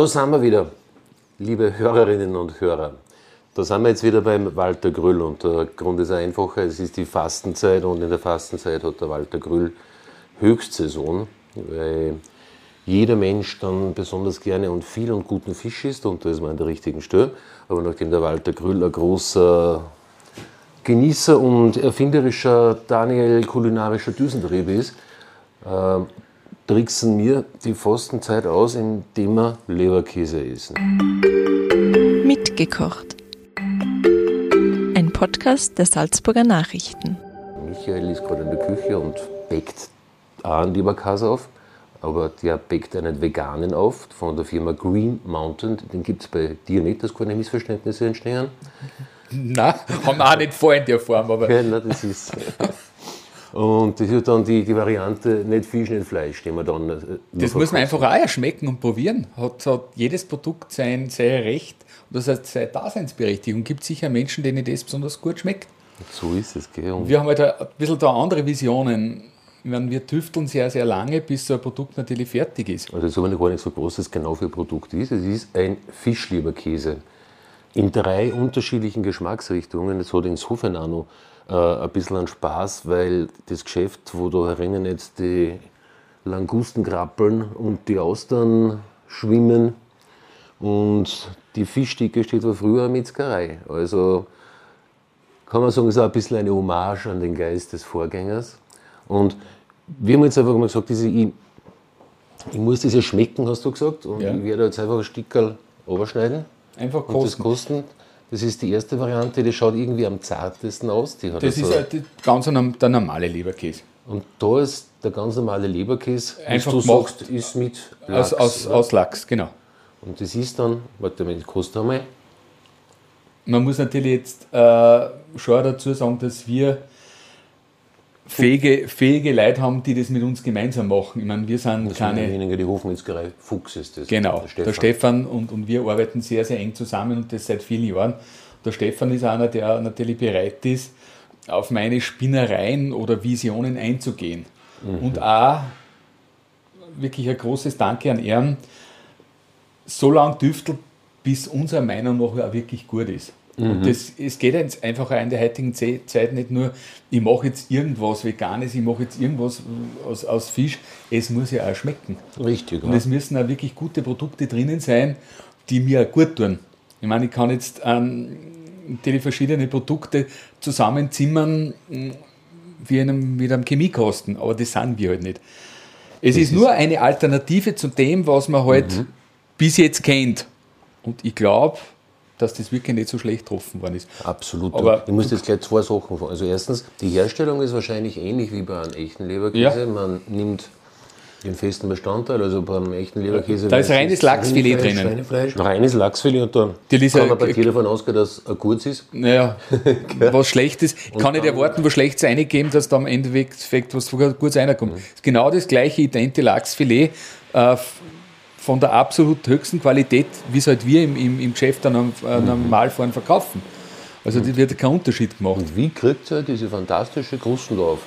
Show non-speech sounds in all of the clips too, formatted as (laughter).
Da sind wir wieder, liebe Hörerinnen und Hörer. Da sind wir jetzt wieder beim Walter Grüll und der Grund ist einfacher, es ist die Fastenzeit und in der Fastenzeit hat der Walter Grüll Höchstsaison, weil jeder Mensch dann besonders gerne und viel und guten Fisch isst und da ist man an der richtigen Stelle. Aber nachdem der Walter Grüll ein großer Genießer und erfinderischer Daniel kulinarischer Düsentrieb ist, äh, tricksen mir die Fastenzeit aus, indem wir Leberkäse essen. Mitgekocht. Ein Podcast der Salzburger Nachrichten. Michael ist gerade in der Küche und bäckt auch einen Leberkäse auf, aber der bäckt einen veganen auf von der Firma Green Mountain. Den gibt es bei dir nicht, dass keine Missverständnisse entstehen. Nein, haben wir auch nicht vor in der Form, aber. Ja, nein, das ist. Und das ist dann die, die Variante nicht Fisch, nicht Fleisch, die man dann. äh, Das muss man verkauft. einfach auch erschmecken und probieren. Hat, hat jedes Produkt sein, sein Recht und das heißt seine Daseinsberechtigung. Gibt sicher Menschen, denen das besonders gut schmeckt. So ist es, gell? Und Wir haben halt ein bisschen da andere Visionen. Meine, wir tüfteln sehr, sehr lange, bis so ein Produkt natürlich fertig ist. Also aber noch gar nicht so groß, was genau für ein Produkt ist. Es ist ein Fischleberkäse in drei unterschiedlichen Geschmacksrichtungen. Es hat insofern auch noch äh, ein bisschen an Spaß, weil das Geschäft, wo da herinnen jetzt die Langusten krabbeln und die Austern schwimmen und die Fischstücke steht war früher eine Metzgerei. Also kann man sagen, es ist auch ein bisschen eine Hommage an den Geist des Vorgängers. Und wir haben jetzt einfach mal gesagt, diese, ich, ich muss das ja schmecken, hast du gesagt. Und Ja. ich werde jetzt einfach ein Stückel überschneiden Einfach und das kosten. Das ist die erste Variante, die schaut irgendwie am zartesten aus. Die hat Das also- ist halt die- ganz ein, der normale Leberkäse. und da ist der ganz normale Leberkäse, Einfach du gemacht. sagst, ist mit Aus, Lachs. aus, aus Lachs, genau. Und das ist dann, warte mal, kostet einmal. Man muss natürlich jetzt äh, schon dazu sagen, dass wir fähige, fähige Leute haben, die das mit uns gemeinsam machen. Ich meine, wir sind Das keine. ist die Hofmetzgerei Fuchs ist das. Genau, Der der Stefan, und, und wir arbeiten sehr, sehr eng zusammen und das seit vielen Jahren. Der Stefan ist einer, der natürlich bereit ist, auf meine Spinnereien oder Visionen einzugehen. Und auch wirklich ein großes Danke an ihn, so lange tüftelt, bis unserer Meinung nach auch wirklich gut ist. Und das, es geht jetzt einfach in der heutigen Ze- Zeit nicht nur, ich mache jetzt irgendwas Veganes, ich mache jetzt irgendwas aus, aus Fisch, es muss ja auch schmecken. Richtig, Und ja. es müssen auch wirklich gute Produkte drinnen sein, die mir auch gut tun. Ich meine, ich kann jetzt ähm, die verschiedene Produkte zusammenzimmern mh, wie einem, mit einem Chemiekasten, aber das sind wir halt nicht. Es ist nur eine Alternative zu dem, was man halt Mhm. bis jetzt kennt. Und ich glaube, dass das wirklich nicht so schlecht getroffen worden ist. Absolut. Aber ich muss jetzt gleich zwei Sachen sagen. Also erstens, die Herstellung ist wahrscheinlich ähnlich wie bei einem echten Leberkäse. Ja. Man nimmt den festen Bestandteil, also beim echten Leberkäse. Da ist reines Lachsfilet drinnen. Schweinefleisch, reines Lachsfilet und da Die Lisa- kann man bei dir davon ausgehen, dass er kurz ist. Naja, (laughs) was Schlechtes. Ich kann nicht erwarten, was Schlechtes reingeben, dass da am Endeffekt was Gutes reinkommt. Mhm. Ist genau das gleiche idente Lachsfilet äh, von der absolut höchsten Qualität, wie es halt wir im, im, im Geschäft dann am äh, Mhm. Verkaufen. Also da wird kein Unterschied gemacht. Und wie kriegt er diese fantastische Krusten da auf?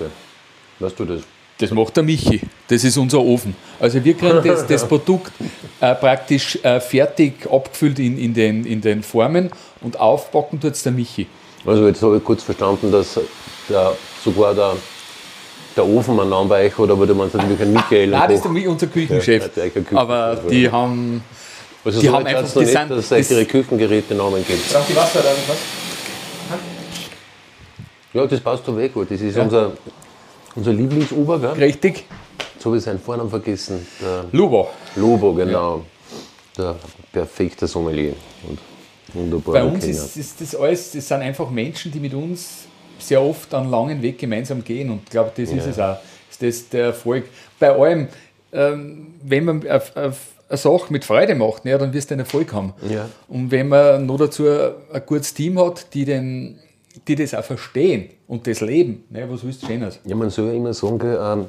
Weißt du das? Das macht der Michi. Das ist unser Ofen. Also wir kriegen das, (laughs) das Produkt äh, praktisch äh, fertig abgefüllt in, in, den, in den Formen und aufbacken tut es der Michi. Also jetzt habe ich kurz verstanden, dass der, sogar der, der Ofen einen Namen bei euch hat, aber du meinst natürlich einen Michael. Nein, das ist Mi- unser Küchenchef. Ja, der Küchenchef, Aber ja. die haben. Also die so haben einfach- die nicht, sind- dass es ihre Küchengeräte Namen gibt. Braucht die Wasser oder was? Ja, das passt doch weg gut. Das ist unser, unser Lieblingsober, gell? Richtig. Jetzt habe ich seinen Vornamen vergessen. Der Lubo. Lobo, genau. Der perfekte Sommelier. Und wunderbar. Bei uns ist, ist das alles, das sind einfach Menschen, die mit uns sehr oft einen langen Weg gemeinsam gehen. Und ich glaube, das ist es auch. Das ist der Erfolg. Bei allem, ähm, wenn man eine, eine, Sache mit Freude macht, ja, dann wirst du einen Erfolg haben. Ja. Und wenn man noch dazu ein gutes Team hat, die, den, die das auch verstehen und das leben, ne, was willst du Schönes? Ja, man soll ja immer sagen, ähm,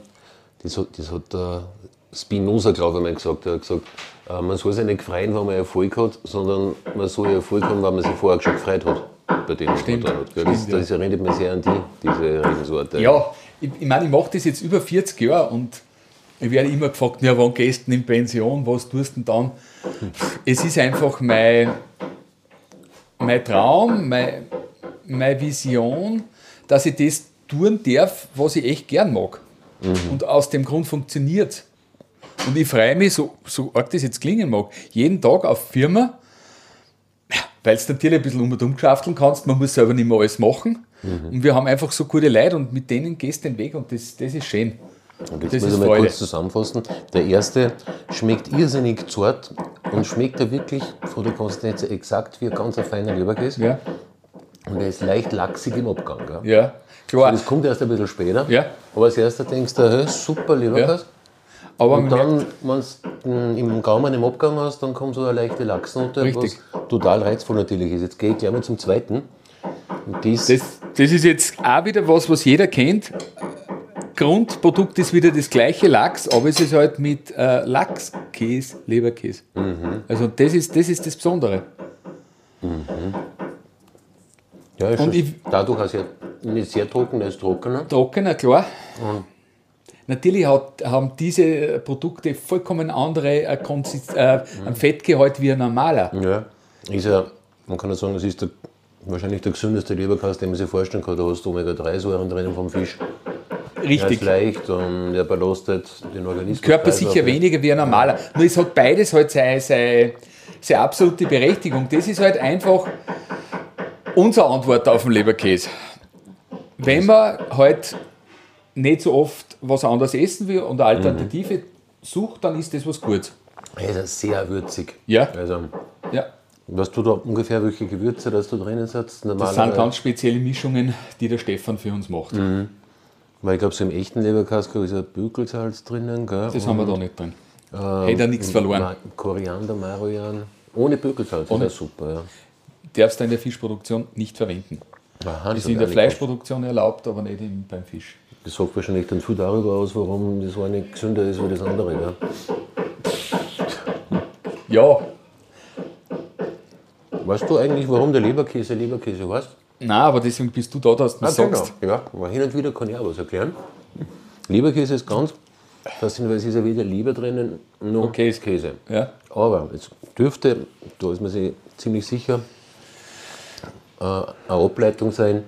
das hat, das hat der Spinoza, glaube ich, mal gesagt. Er hat gesagt, äh, man soll sich nicht freuen, wenn man Erfolg hat, sondern man soll Erfolg haben, wenn man sich vorher schon gefreut hat. Bei dem, was Stimmt, man da hat. Das, das erinnert mich sehr an die, diese Redensorte. Ja, ich, ich meine, ich mache das jetzt über 40 Jahre und Ich werde immer gefragt, ja, wann gehst du in Pension, was tust du denn dann? Es ist einfach mein, mein Traum, mein, meine Vision, dass ich das tun darf, was ich echt gern mag. Und aus dem Grund funktioniert es. Und ich freue mich, so, so arg das jetzt klingen mag, jeden Tag auf Firma, ja, weil es natürlich ein bisschen um und um geschafteln kannst, man muss selber nicht mehr alles machen. Und wir haben einfach so gute Leute und mit denen gehst du den Weg und das, das ist schön. Und jetzt Das muss ist ich mal Freude. kurz zusammenfassen. Der erste schmeckt irrsinnig zart und schmeckt er wirklich von der Konsistenz exakt wie ein ganz ein feiner Leberkäse. Ja, Und er ist leicht lachsig im Abgang. Gell? ja klar. Das kommt erst ein bisschen später. Ja. Aber als erster denkst du, hey, super Leberkäse. Aber Und dann, wenn du im Gaumen im Abgang hast, dann kommt so eine leichte Lachsnote, Richtig. was total reizvoll natürlich ist. Jetzt gehe ich gleich mal zum zweiten. Das, Das, das ist jetzt auch wieder was, was jeder kennt. Grundprodukt ist wieder das gleiche Lachs, aber es ist halt mit äh, Lachskäse, Leberkäse. Also das ist, das ist das Besondere. ja, ist und ich- dadurch auch sehr, nicht sehr trocken, der ist trockener. Trockener, klar. Natürlich hat, haben diese Produkte vollkommen andere äh, Konsist äh, Fettgehalt wie ein normaler. Ja, ist ja, man kann ja sagen, das ist der, wahrscheinlich der gesündeste Leberkäse, den man sich vorstellen kann. Da hast du Omega-3-Säuren drinnen vom Fisch. Er ist Richtig. leicht und er belastet den Organismus. Körper sicher Kreislauf. weniger wie ein normaler. Nur es hat beides halt seine, seine, seine absolute Berechtigung. Das ist halt einfach unsere Antwort auf den Leberkäse. Wenn man halt nicht so oft was anderes essen will und eine Alternative sucht, dann ist das was Gutes. Er ist sehr würzig. Ja. Also, Ja. Weißt du da ungefähr, welche Gewürze das du drinnen setzt? Das sind ganz spezielle Mischungen, die der Stefan für uns macht. Weil ich glaube, so im echten Leberkäse ist ein Bökelsalz drinnen. Gell? Das haben wir da nicht drin. Ähm, Hätte er nichts verloren. Ma- Koriander, Marojan. Ohne Bökelsalz, Ohne. ist super. Ja. Darfst du in der Fischproduktion nicht verwenden. Aha, Das ist in der er nicht Fleischproduktion erlaubt, aber nicht im, beim Fisch. Das sagt wahrscheinlich dann viel darüber aus, warum das eine gesünder ist wie das andere. Gell? Ja, Weißt du eigentlich, warum der Leberkäse Leberkäse heißt? nein, aber deswegen bist du da, dass du Ah, das sagst. genau. Ja, aber hin und wieder kann ich auch was erklären. Leberkäse ist ganz faszinierend, weil es ist ja weder Leber drinnen noch Okay. Käse. Ja. Aber es dürfte, da ist man sich ziemlich sicher, äh, eine Ableitung sein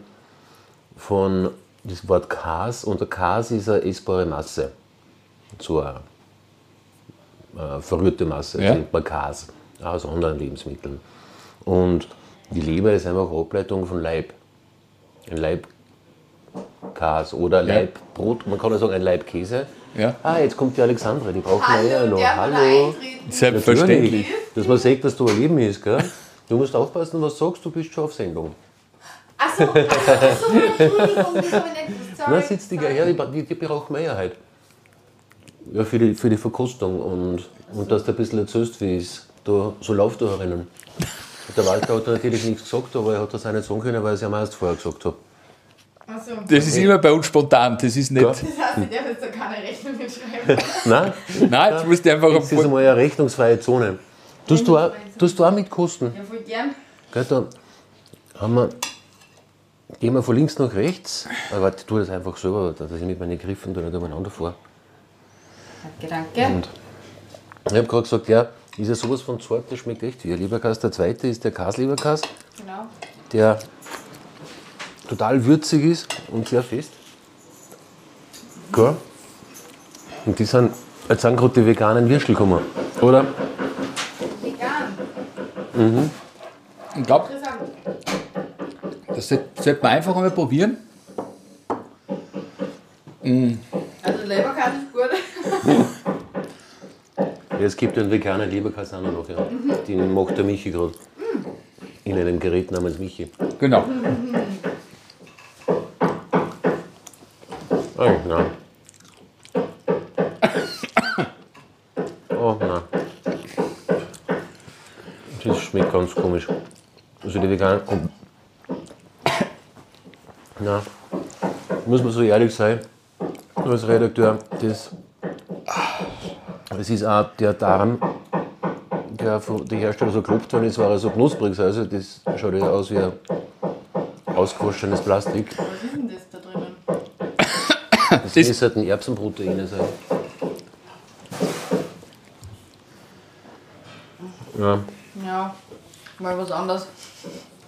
von das Wort Kas. Und der Kas ist eine essbare Masse. So eine äh, verrührte Masse. Ja. Nennt man Kas aus anderen Lebensmitteln. Und die Leber ist einfach eine Ableitung von Leib. Ein Leib oder Ja. Leib Brot, man kann auch sagen ein Leib Käse. Ja. Ah, jetzt kommt die Alexandra, die braucht Hallo, noch. man da Hallo. Selbstverständlich. Natürlich, dass man sieht, dass du ein Leben ist, gell? Du musst aufpassen, was du sagst, du bist schon auf Sendung. Achso, achso, Entschuldigung, das habe ich nicht. Sorry. Na, sitzt die her, die, die, braucht ja halt. Ja, für die, für die Verkostung und, und dass du ein bisschen erzählst, wie es da so läuft da herinnen. Der Walter hat natürlich nichts gesagt, aber er hat das auch nicht sagen können, weil ich es ja meist vorher gesagt habe. Achso, Das ist immer bei uns spontan. Das ist nicht. Ja. das heißt, ich darf jetzt da keine Rechnung mitschreiben. (laughs) Nein, Nein, jetzt musst du einfach das ist einmal eine rechnungsfreie Zone. Tust du auch, tust du auch mitkosten? Ja, voll gern. Gell, da haben wir, gehen wir von links nach rechts. Aber warte, ich tue das einfach selber, dass ich mit meinen Griffen da nicht umeinander fahre. Danke, danke. Und ich habe gerade gesagt, ja, ist ja sowas von zart, das schmeckt echt wie ein Leberkäse. Der zweite ist der Kasleberkäse, Genau. der total würzig ist und sehr fest. Gell? Und die sind, jetzt sind gerade die veganen Würstel gekommen, oder? Vegan. Ich glaube, Interessant. das sollte man einfach einmal probieren. Also Leberkäse ist gut. (laughs) Es gibt einen veganen Leberkäse auch noch, ja. Den macht der Michi gerade. In einem Gerät namens Michi. Genau. Oh, nein. Oh, nein. Das schmeckt ganz komisch. Also die veganen. Oh. Na, muss man so ehrlich sein, als Redakteur, das, es ist auch der Darm, der von den Herstellern so gelobt worden ist, war er so knusprig. Also das schaut ja aus wie ein ausgewaschenes Plastik. Was ist denn das da drinnen? Das, das ist halt ein Erbsenprotein. Sein. Ja. Ja, mal was anderes.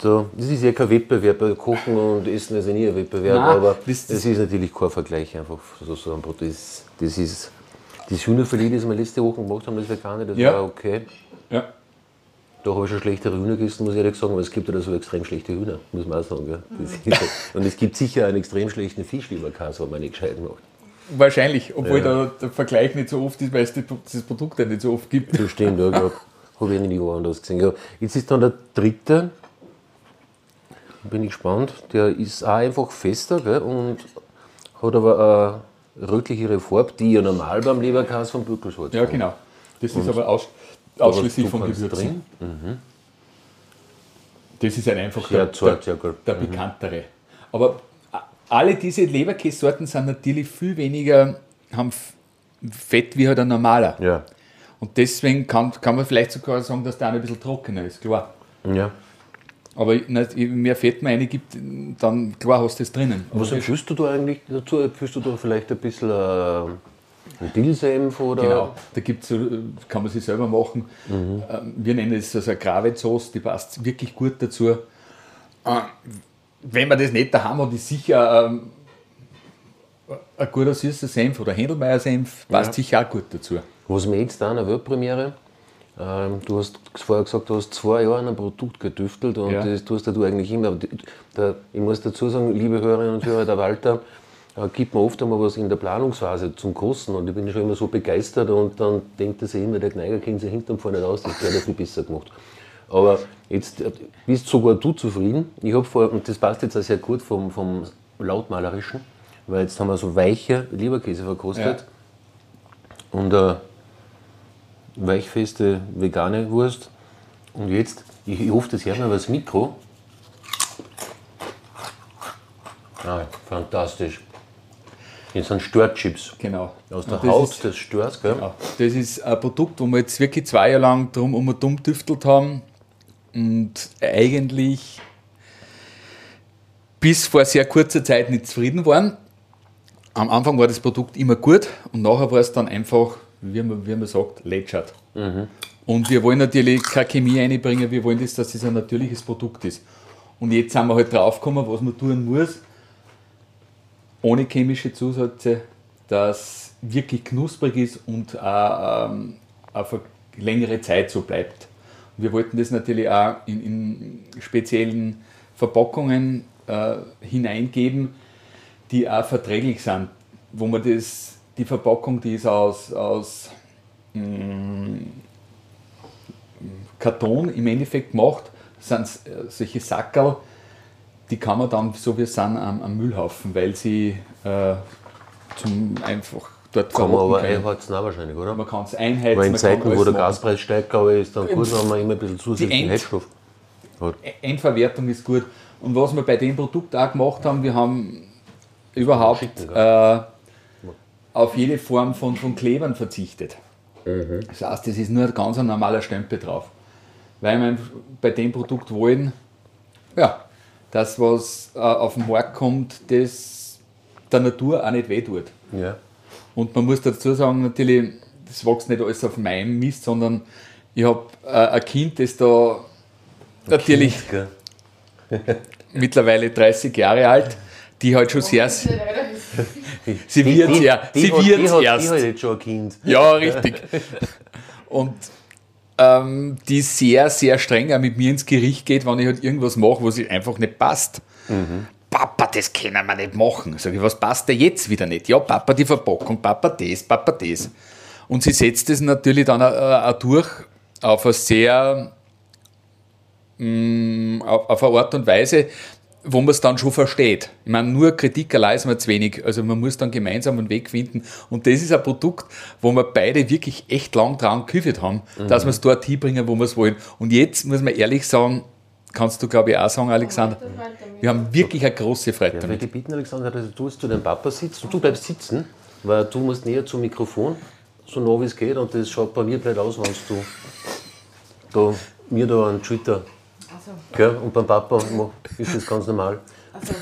So, das ist ja kein Wettbewerb. Also kochen und Essen ist ja nie ein Wettbewerb, Nein, aber das, ist natürlich kein Vergleich einfach so, so ein Produkt. Das, das ist das Hühnerfilet, das wir letzte Woche gemacht haben, das vegane, das Ja. war okay. Ja. Da habe ich schon schlechtere Hühner gegessen, muss ich ehrlich sagen, aber es gibt ja da so extrem schlechte Hühner, muss man auch sagen. Ja. Das ist, und es gibt sicher einen extrem schlechten Fischleberkäse, wenn man nicht gescheit macht. Wahrscheinlich, obwohl da der Vergleich nicht so oft ist, weil es das Produkt ja nicht so oft gibt. Das stimmt, ja, Habe ich nie woanders gesehen. Ja, jetzt ist dann der dritte. Bin ich gespannt. Der ist auch einfach fester gell, und hat aber eine rötlichere Farbe, die ja normal beim Leberkäse vom Bückelsholz Ja, genau. Das ist aber aus, ausschließlich kannst Gewürzen. drin. Das ist halt einfach Sehr der, der, sehr gut. der bekanntere. Aber a- alle diese Leberkässorten sind natürlich viel weniger, haben Fett wie halt ein normaler. Ja. Und deswegen kann, kann man vielleicht sogar sagen, dass der auch ein bisschen trockener ist, klar. ja. Aber nicht, je mehr Fett man reingibt, dann klar hast du es drinnen. Was das- empfiehlst du da eigentlich dazu? Empfiehlst du da vielleicht ein bisschen äh, Dillsenf oder? Genau, da gibt's äh, kann man sich selber machen. Ähm, Wir nennen es also eine Gravetsauce, die passt wirklich gut dazu. Äh, Wenn man das nicht daheim hat, ist sicher ähm, ein guter süßer Senf oder Händelmeier Senf, passt sicher auch gut dazu. Was mir jetzt da an der Weltpremiere, ähm, du hast vorher gesagt, du hast zwei Jahre an einem Produkt getüftelt und Ja. das tust ja du eigentlich immer. Der, ich muss dazu sagen, liebe Hörerinnen und Hörer, der Walter äh, gibt mir oft einmal was in der Planungsphase zum Kosten und ich bin schon immer so begeistert und dann denkt er sich immer, der Kneiger kennt sich hinterm vorne aus, das wäre viel besser gemacht. Aber jetzt äh, bist sogar du zufrieden. Ich habe vor, und das passt jetzt auch sehr gut vom, vom Lautmalerischen, weil jetzt haben wir so weiche Leberkäse verkostet und äh, weichfeste vegane Wurst. Und jetzt, ich, ich hoffe, das hört man das Mikro. Ah, fantastisch. Jetzt sind Störchips Genau. aus der das Haut ist- des Störs, gell? Ja, das ist ein Produkt, wo wir jetzt wirklich zwei Jahre lang drum um und dumm tüftelt haben und eigentlich bis vor sehr kurzer Zeit nicht zufrieden waren. Am Anfang war das Produkt immer gut und nachher war es dann einfach, wie man, wie man sagt, lätschert. Und wir wollen natürlich keine Chemie einbringen, wir wollen, das, dass es ein natürliches Produkt ist. Und jetzt sind wir halt draufgekommen, was man tun muss, ohne chemische Zusätze, das wirklich knusprig ist und auch ähm, auf eine längere Zeit so bleibt. Und wir wollten das natürlich auch in, in speziellen Verpackungen äh, hineingeben, die auch verträglich sind, wo man das, die Verpackung, die ist aus, aus mm, Karton im Endeffekt gemacht, sind äh, solche Sackerl, die kann man dann, so wie es sind, am, am Müllhaufen, weil sie äh, zum einfach dort Kann man aber einheizen auch wahrscheinlich, oder? Man kann es einheizen. Weil in Zeiten, wo der machen. Gaspreis steigt, glaube ich, ist dann gut, wenn man immer ein bisschen zusätzlichen End- Heizstoff hat. Endverwertung ist gut. Und was wir bei dem Produkt auch gemacht haben, wir haben überhaupt schicken, äh, auf jede Form von, von Klebern verzichtet. Mhm. Das heißt, es ist nur ein ganz ein normaler Stempel drauf. Weil wir bei dem Produkt wollen, ja, das, was äh, auf den Markt kommt, das der Natur auch nicht wehtut. Ja. Und man muss dazu sagen, natürlich, das wächst nicht alles auf meinem Mist, sondern ich habe äh, ein Kind, das da natürlich Gell? (laughs) mittlerweile 30 Jahre alt, die halt schon sehr, sie wird die, ja, die, sie wird die hat, erst. Die hat jetzt schon ein Kind. Ja, richtig. Und ähm, die sehr, sehr streng auch mit mir ins Gericht geht, wenn ich halt irgendwas mache, was einfach nicht passt. Papa, das können wir nicht machen. Sag ich, was passt denn jetzt wieder nicht? Ja, Papa, die Verpackung, Papa das, Papa das. Und sie setzt das natürlich dann auch, auch durch auf eine sehr, mh, auf, auf eine Art und Weise, wo man es dann schon versteht. Ich meine, nur Kritik allein ist mir zu wenig. Also man muss dann gemeinsam einen Weg finden. Und das ist ein Produkt, wo wir beide wirklich echt lang dran geküffelt haben, dass wir es dort hinbringen, wo wir es wollen. Und jetzt muss man ehrlich sagen, kannst du glaube ich auch sagen, Alexander, wir haben wirklich eine große Freude Ja, damit. würde ich bitten, Alexander, dass du jetzt zu deinem Papa sitzt und du bleibst sitzen, weil du musst näher zum Mikrofon, so nah wie es geht und das schaut bei mir blöd aus, wenn du da, mir da einen Schulter, Also, gell? und beim Papa ist das ganz normal. also.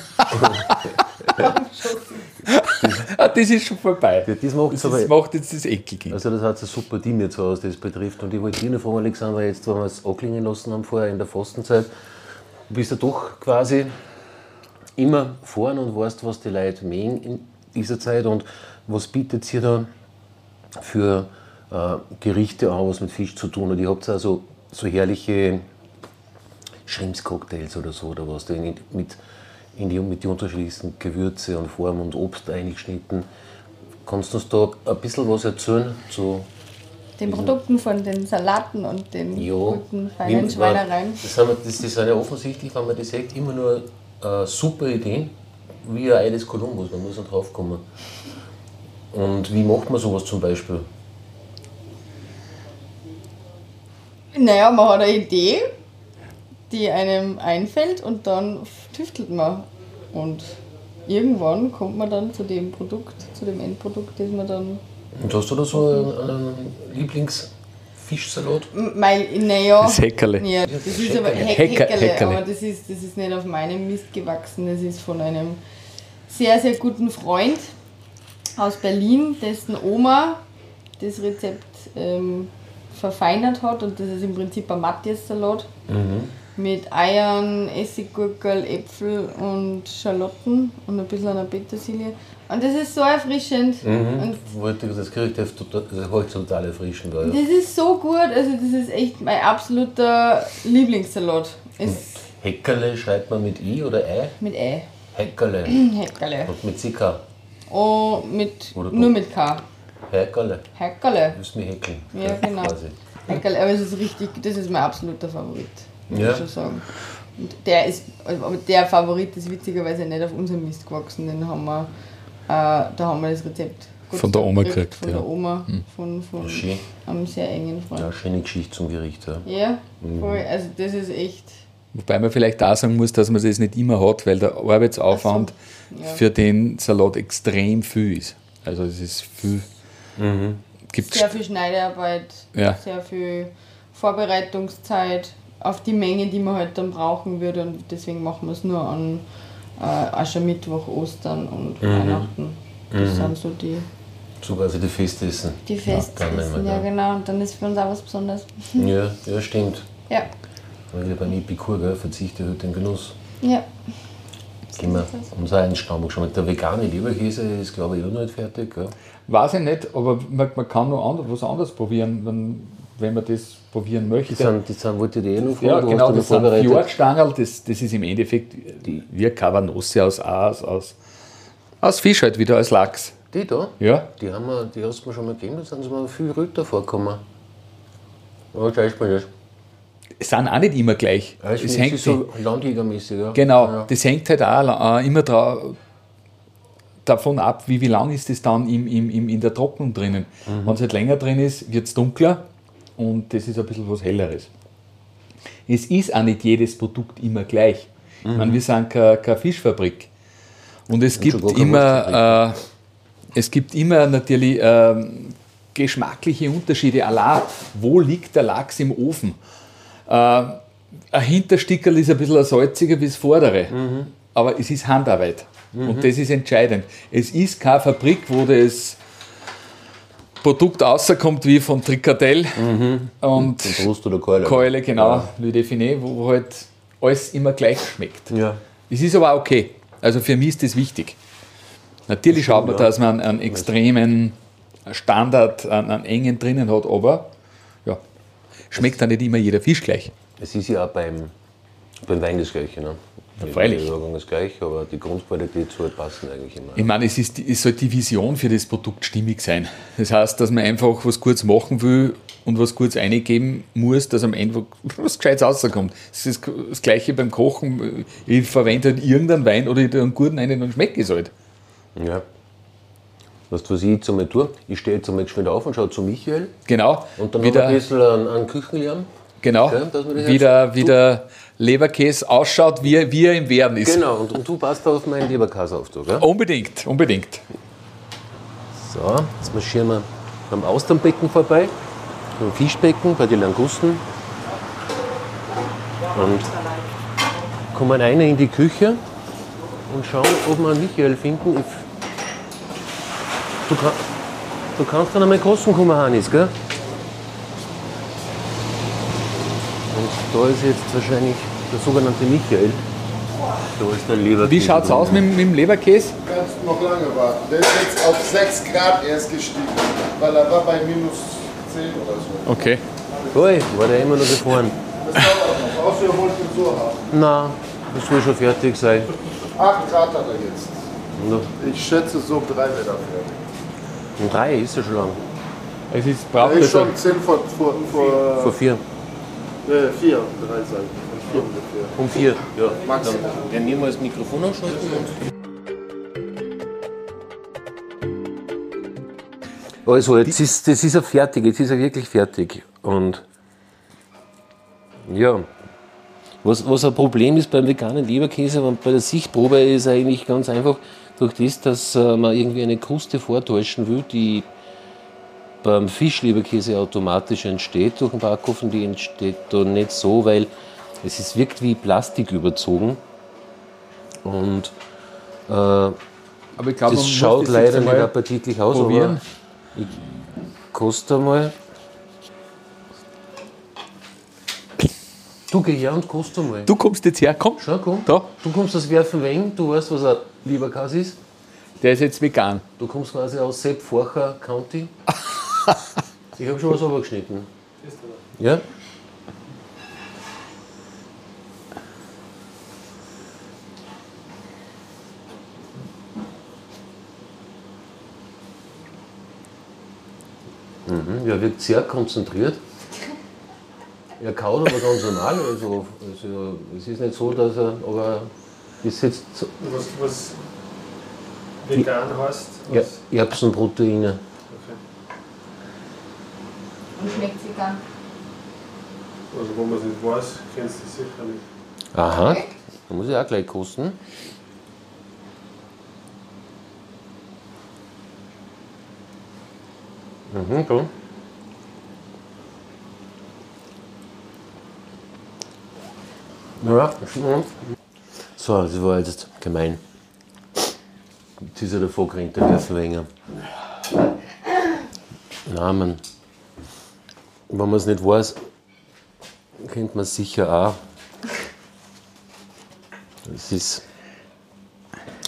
Ah, das ist schon vorbei. Ja, das macht's das aber- macht jetzt das Enkelkind. Also das hat ein super Team jetzt, was das betrifft. Und ich wollte dich noch fragen, Alexander, jetzt, wo wir es anklingen lassen haben vorher in der Fastenzeit, du bist ja doch quasi immer vorn und weißt, was die Leute mögen in dieser Zeit und was bietet ihr da für äh, Gerichte an, was mit Fisch zu tun hat. Ihr habt ja so, so herrliche Shrimps-Cocktails oder so, oder was, da in, mit, in die, mit die unterschiedlichsten Gewürze und Formen und Obst eingeschnitten. Kannst du uns da ein bisschen was erzählen zu Den Produkten von den Salaten und den ja, guten, feinen Schweinereien. Das, wir- das, das sind ja offensichtlich, wenn man das sagt, immer nur äh, super Ideen, wie ein Ei des Kolumbus, man muss noch drauf kommen. Und wie macht man sowas zum Beispiel? Naja, man hat eine Idee, die einem einfällt und dann tüftelt man. Und irgendwann kommt man dann zu dem Produkt, zu dem Endprodukt, das man dann. Und hast du da so einen, einen Lieblingsfischsalat? Mein, naja, Das Heckerle. Ja, das ist aber Heckerle, Heckerle. aber das ist, das ist nicht auf meinem Mist gewachsen. Das ist von einem sehr, sehr guten Freund aus Berlin, dessen Oma das Rezept ähm, verfeinert hat. Und das ist im Prinzip ein Matthias-Salat mit Eiern, Essiggurkel, Äpfel und Schalotten und ein bisschen einer Petersilie. Und das ist so erfrischend. Und Wollte das Gericht das total, das halt total erfrischend. Ja. das ist so gut. Also das ist echt mein absoluter Lieblingssalat. Es Heckerle schreibt man mit I oder Ei? mit Ei. Heckerle. Heckerle. (clears throat) Und mit CK. Oh, mit, Oder nur mit K. Heckerle. Heckerle. Du musst mich heckeln. Ja, genau. Quasi. Heckerle, aber es ist richtig, das ist mein absoluter Favorit. Muss Ja. ich schon sagen. Und der ist, aber der Favorit ist witzigerweise nicht auf unserem Mist gewachsen. Den haben wir, äh, da haben wir das Rezept Gott Von der Oma gekriegt, Von ja. der Oma, von, von Schön. einem sehr engen Freund. Ja, schöne Geschichte zum Gericht. Ja. Ja, Mhm. voll. Also das ist echt. Wobei man vielleicht auch sagen muss, dass man das nicht immer hat, weil der Arbeitsaufwand so, ja. für den Salat extrem viel ist. Also es ist viel. Gibt Sehr viel Schneidearbeit, Ja. sehr viel Vorbereitungszeit auf die Menge, die man halt dann brauchen würde. Und deswegen machen wir es nur an äh, Aschermittwoch, Ostern und Mhm. Weihnachten. Das sind so die, So quasi die Festessen. die Ja, Festessen. Ja, genau. Und dann ist für uns auch was Besonderes. (laughs) Ja, ja, stimmt. Ja, Weil ich beim Epikur gell, verzichte halt den Genuss. ja. Gehen wir unser Einstammung schon. Der vegane Leberkäse ist, glaube ich, auch noch nicht fertig. Gell? Weiß ich nicht, aber man, man kann noch was anderes probieren, wenn, wenn man das probieren möchte. Die sind, die sind, wollte ich eh noch fragen, ja, genau, das sind. Fjordstangerl, das, das ist im Endeffekt die, wie Kavanosse aus, aus, aus, aus Fisch halt wieder, als Lachs. Die da, Ja, die, haben wir, die hast du mir schon mal gegeben, da sind sie mir viel röter vorgekommen. Ja, ich mal das. es sind auch nicht immer gleich. Ich es hängt so landjägermäßig. Ja. Genau, Ja. das hängt halt auch äh, immer davon ab, wie, wie lang ist es dann im, im, im, in der Trocknung drinnen. Mhm. Wenn es halt länger drin ist, wird es dunkler und das ist ein bisschen was Helleres. Es ist auch nicht jedes Produkt immer gleich. Ich meine, wir sind keine, keine Fischfabrik. Und es gibt Mhm. immer, äh, es gibt immer natürlich ähm, geschmackliche Unterschiede. Allein, wo liegt der Lachs im Ofen? Äh, ein Hinterstickerl ist ein bisschen salziger wie das vordere, aber es ist Handarbeit. Und das ist entscheidend. Es ist keine Fabrik, wo das Produkt rauskommt wie von Tricadell und Und Brust oder Keule. Keule, genau, wie Define, wo halt alles immer gleich schmeckt. Ja. Es ist aber okay. Also für mich ist das wichtig. Natürlich schaut man, ja. dass man einen extremen Standard, einen, einen engen drinnen hat, aber ja, schmeckt dann nicht immer jeder Fisch gleich. Es ist ja auch beim, beim Wein das Gleiche. Ne? Ja, freilich. Die Jahrgang ist gleich, aber die Grundqualität soll passen eigentlich immer. Ich meine, es, ist, es soll die Vision für das Produkt stimmig sein. Das heißt, dass man einfach was Gutes machen will und was Gutes eingeben muss, dass am Ende (laughs) was Gescheites rauskommt. Das ist das Gleiche beim Kochen. Ich verwende halt irgendeinen Wein oder einen guten rein, dann schmeckt es halt. Ja. Weißt du, was ich jetzt einmal tue? Ich stehe jetzt einmal geschwind auf und schaue zu Michael Genau. und dann wieder, ein bisschen an, an Küchenlärm. genau, Gell, dass man das Leberkäse ausschaut, wie, wie er im Werden ist. Genau, und, und du passt auf meinen Leberkäseaufzug. Gell? Unbedingt, unbedingt. So, jetzt marschieren wir beim Austernbecken vorbei, beim Fischbecken, bei den Langusten. Und kommen rein in die Küche und schauen, ob wir einen Michael finden. Du, kann, du kannst dann einmal kosten kommen, Hannes, gell? Und da ist jetzt wahrscheinlich der sogenannte Michael. Da ist der Leberkäse. Wie schaut es aus mit, mit dem Leberkäse? Du kannst noch lange warten. Der ist jetzt auf 6 Grad erst gestiegen, weil er war bei minus 10 oder so. Okay. Ui, war der immer noch gefroren. Das dauert noch, außer ihr wollt ihn so haben. Nein, das soll schon fertig sein. 8 Grad hat er jetzt. Ja. Ich schätze so 3 Meter fertig. Um 3 ist er schon lang. Es ist, braucht er ist schon 10 vor 4. Vor 4. Äh, vier, drei Seiten. Und vier ungefähr. Um vier, ja. Max. Dann, dann nehmen wir das Mikrofon anschalten. Also, jetzt ist, das ist er fertig, jetzt ist er wirklich fertig. Und ja, was, was ein Problem ist beim veganen Leberkäse bei der Sichtprobe ist eigentlich ganz einfach, durch das, dass äh, man irgendwie eine Kruste vortäuschen will, die beim Fischleberkäse automatisch entsteht durch den Backofen, die entsteht da nicht so, weil es ist, wirkt wie Plastik überzogen. Und äh, aber ich glaube, das schaut leider nicht appetitlich aus, probieren. aber ich koste mal. Du geh her und koste mal. Du kommst jetzt her, komm. Schau, komm. Da. Du kommst aus Werfenweng, du weißt, was ein Leberkäse ist. Der ist jetzt vegan. Du kommst quasi aus Sepp Forcher County. (laughs) ich habe schon was übergeschnitten. Ja? Mhm, ja, wirkt sehr konzentriert. Er kaut aber ganz normal. Also, also es ist nicht so, dass er. Aber es sitzt so- Was, was vegan heißt? ja, Was? Erbsenproteine. Okay. Schmeckt sie dann. Also wenn man es nicht weiß, kennst du es sicher nicht. Aha, da muss ich auch gleich kosten. Mhm, cool. Ja, so, das war jetzt gemein. Jetzt ist er davor gerannt, der Werfenwenger. Namen. Wenn man es nicht weiß, kennt man es sicher auch. Es ist.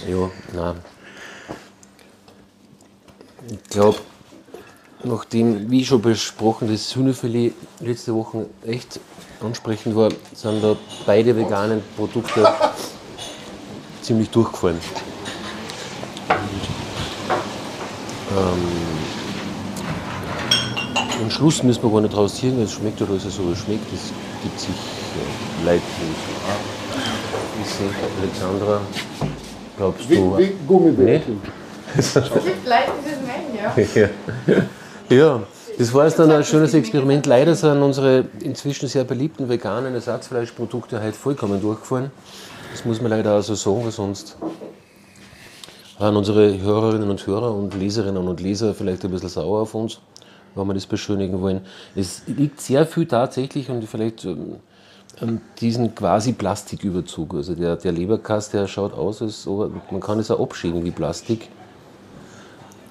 Ja, nein. Ich glaube, nachdem, wie schon besprochen, das Hühnerfilet letzte Woche echt ansprechend war, sind da beide veganen Produkte ziemlich durchgefallen. Ähm, am Schluss müssen wir gar nicht rausziehen, weil es schmeckt oder es so wie es schmeckt. Es gibt sich äh. Ich sehe, Alexandra, glaubst Wie, du. wie Gummibärchen. Es gibt Leute, die das meinen, ja. Ja. ja, das war jetzt dann ein schönes Experiment. Leider sind unsere inzwischen sehr beliebten veganen Ersatzfleischprodukte halt vollkommen durchgefallen. Das muss man leider auch so sagen, weil sonst waren unsere Hörerinnen und Hörer und Leserinnen und Leser vielleicht ein bisschen sauer auf uns, wenn wir das beschönigen wollen. Es liegt sehr viel tatsächlich und vielleicht ähm, an diesen quasi Plastiküberzug. Also der, der Leberkass, der schaut aus, als ob, man kann es auch abschälen wie Plastik.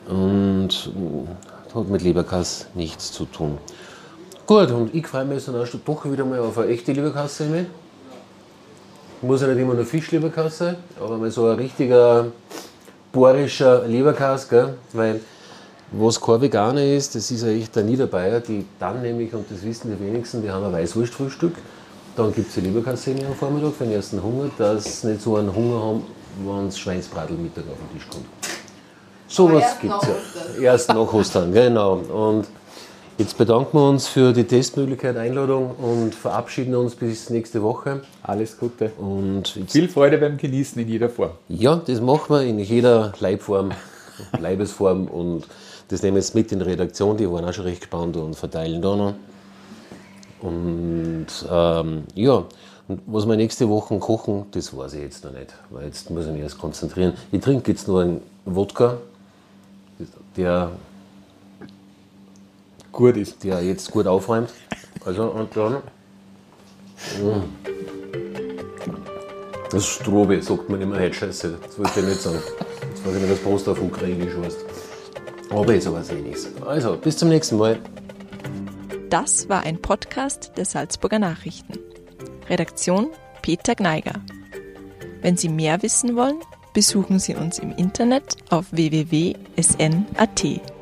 Und äh, hat mit Leberkass nichts zu tun. Gut, und ich freue mich jetzt dann doch wieder mal auf eine echte Leberkasse mit. Muss ja nicht immer nur Fischleberkass sein, aber mal so ein richtiger bohrischer Leberkass, gell? weil was kein Veganer ist, das ist ja echt der Niederbayer, die dann nämlich, und das wissen die wenigsten, die haben ein Weißwurstfrühstück, dann gibt es die Leberkasse am Vormittag für den ersten Hunger, dass sie nicht so einen Hunger haben, wenn das Schweinsbratl Mittag auf den Tisch kommt. So was gibt es nach ja. Ostern. Erst nach Ostern, genau. Und jetzt bedanken wir uns für die Testmöglichkeit, Einladung und verabschieden uns bis nächste Woche. Alles Gute. Und Viel Freude beim Genießen in jeder Form. ja, das machen wir in jeder Leibform, (laughs) Leibesform und das nehmen wir jetzt mit in die Redaktion, die waren auch schon recht gespannt und verteilen da noch. Und ähm, ja, und was wir nächste Woche kochen, das weiß ich jetzt noch nicht, weil jetzt muss ich mich erst konzentrieren. Ich trinke jetzt nur einen Wodka, der, Gut ist. der jetzt gut aufräumt. Also und dann. Das ist Strobe, sagt man immer heute scheiße. Das wollte ich nicht sagen. Jetzt weiß ich nicht, was Post auf Ukrainisch heißt. Aber aber eh nichts. Also, bis zum nächsten Mal. Das war ein Podcast der Salzburger Nachrichten. Redaktion Peter Gneiger. Wenn Sie mehr wissen wollen, besuchen Sie uns im Internet auf www.sn.at.